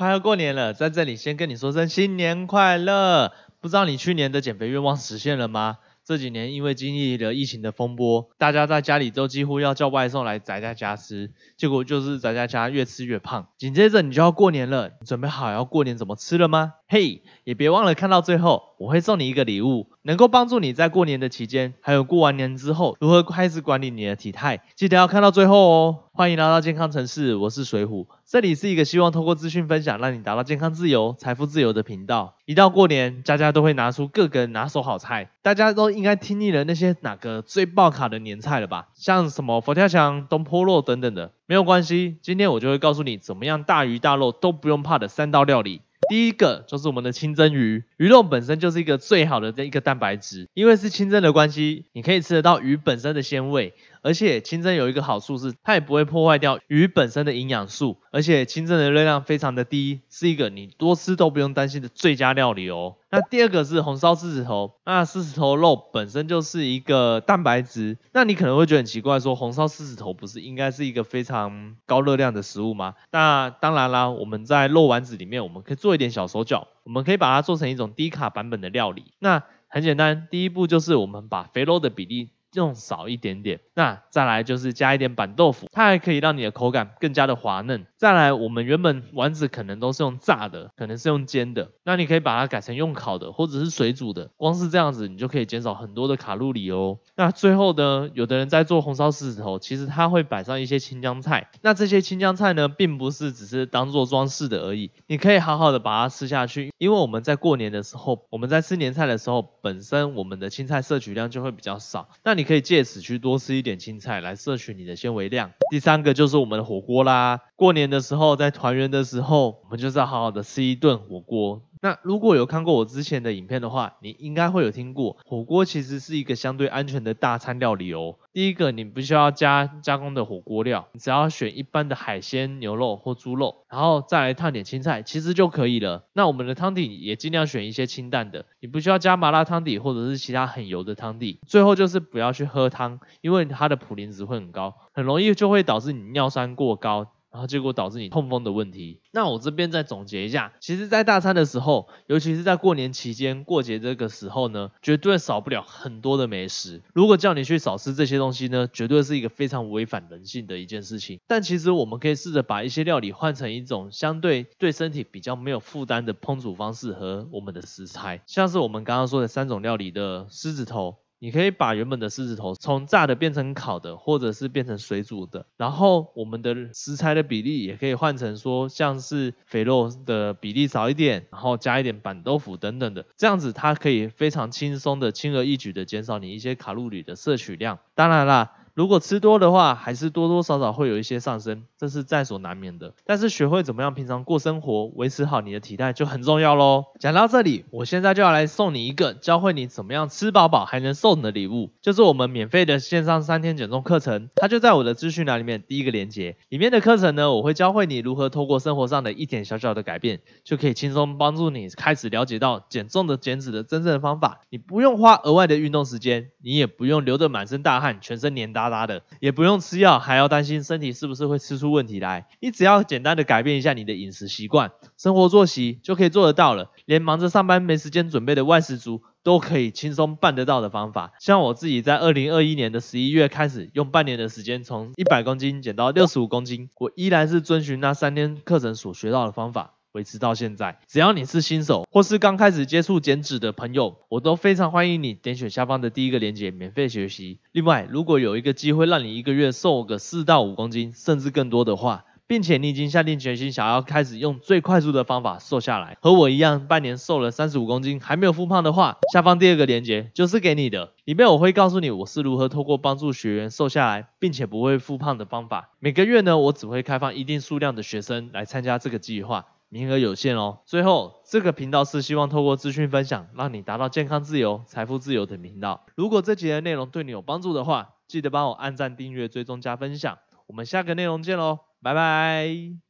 快要过年了，在这里先跟你说声新年快乐。不知道你去年的减肥愿望实现了吗？这几年因为经历了疫情的风波，大家在家里都几乎要叫外送来宅在家吃，结果就是宅在家越吃越胖。紧接着你就要过年了，准备好要过年怎么吃了吗？嘿，也别忘了看到最后，我会送你一个礼物，能够帮助你在过年的期间，还有过完年之后如何开始管理你的体态，记得要看到最后哦。欢迎来到健康城市，我是水虎，这里是一个希望通过资讯分享，让你达到健康自由、财富自由的频道。一到过年，家家都会拿出各个拿手好菜，大家都应该听腻了那些哪个最爆卡的年菜了吧？像什么佛跳墙、东坡肉等等的，没有关系，今天我就会告诉你怎么样大鱼大肉都不用怕的三道料理。第一个就是我们的清蒸鱼，鱼肉本身就是一个最好的这一个蛋白质，因为是清蒸的关系，你可以吃得到鱼本身的鲜味。而且清蒸有一个好处是，它也不会破坏掉鱼本身的营养素，而且清蒸的热量非常的低，是一个你多吃都不用担心的最佳料理哦。那第二个是红烧狮子头，那狮子头肉本身就是一个蛋白质，那你可能会觉得很奇怪，说红烧狮子头不是应该是一个非常高热量的食物吗？那当然啦，我们在肉丸子里面，我们可以做一点小手脚，我们可以把它做成一种低卡版本的料理。那很简单，第一步就是我们把肥肉的比例。用少一点点，那再来就是加一点板豆腐，它还可以让你的口感更加的滑嫩。再来，我们原本丸子可能都是用炸的，可能是用煎的，那你可以把它改成用烤的或者是水煮的，光是这样子你就可以减少很多的卡路里哦。那最后呢，有的人在做红烧狮子头，其实他会摆上一些青江菜，那这些青江菜呢，并不是只是当做装饰的而已，你可以好好的把它吃下去，因为我们在过年的时候，我们在吃年菜的时候，本身我们的青菜摄取量就会比较少，那你。你可以借此去多吃一点青菜，来摄取你的纤维量。第三个就是我们的火锅啦，过年的时候，在团圆的时候，我们就是要好好的吃一顿火锅。那如果有看过我之前的影片的话，你应该会有听过，火锅其实是一个相对安全的大餐料理哦。第一个，你不需要加加工的火锅料，你只要选一般的海鲜、牛肉或猪肉，然后再来烫点青菜，其实就可以了。那我们的汤底也尽量选一些清淡的，你不需要加麻辣汤底或者是其他很油的汤底。最后就是不要去喝汤，因为它的普林值会很高，很容易就会导致你尿酸过高。然后结果导致你痛风的问题。那我这边再总结一下，其实，在大餐的时候，尤其是在过年期间、过节这个时候呢，绝对少不了很多的美食。如果叫你去少吃这些东西呢，绝对是一个非常违反人性的一件事情。但其实我们可以试着把一些料理换成一种相对对身体比较没有负担的烹煮方式和我们的食材，像是我们刚刚说的三种料理的狮子头。你可以把原本的狮子头从炸的变成烤的，或者是变成水煮的。然后我们的食材的比例也可以换成说，像是肥肉的比例少一点，然后加一点板豆腐等等的，这样子它可以非常轻松的、轻而易举的减少你一些卡路里的摄取量。当然啦。如果吃多的话，还是多多少少会有一些上升，这是在所难免的。但是学会怎么样平常过生活，维持好你的体态就很重要喽。讲到这里，我现在就要来送你一个教会你怎么样吃饱饱还能瘦的礼物，就是我们免费的线上三天减重课程，它就在我的资讯栏里面第一个链接。里面的课程呢，我会教会你如何透过生活上的一点小小的改变，就可以轻松帮助你开始了解到减重的减脂的真正的方法。你不用花额外的运动时间，你也不用流得满身大汗，全身黏拉。的也不用吃药，还要担心身体是不是会吃出问题来。你只要简单的改变一下你的饮食习惯、生活作息，就可以做得到了。连忙着上班没时间准备的外食族，都可以轻松办得到的方法。像我自己在二零二一年的十一月开始，用半年的时间从一百公斤减到六十五公斤，我依然是遵循那三天课程所学到的方法。维持到现在，只要你是新手或是刚开始接触减脂的朋友，我都非常欢迎你点选下方的第一个链接免费学习。另外，如果有一个机会让你一个月瘦个四到五公斤，甚至更多的话，并且你已经下定决心想要开始用最快速的方法瘦下来，和我一样半年瘦了三十五公斤还没有复胖的话，下方第二个链接就是给你的，里面我会告诉你我是如何透过帮助学员瘦下来，并且不会复胖的方法。每个月呢，我只会开放一定数量的学生来参加这个计划。名额有限哦。最后，这个频道是希望透过资讯分享，让你达到健康自由、财富自由的频道。如果这集的内容对你有帮助的话，记得帮我按赞、订阅、追踪、加分享。我们下个内容见喽，拜拜。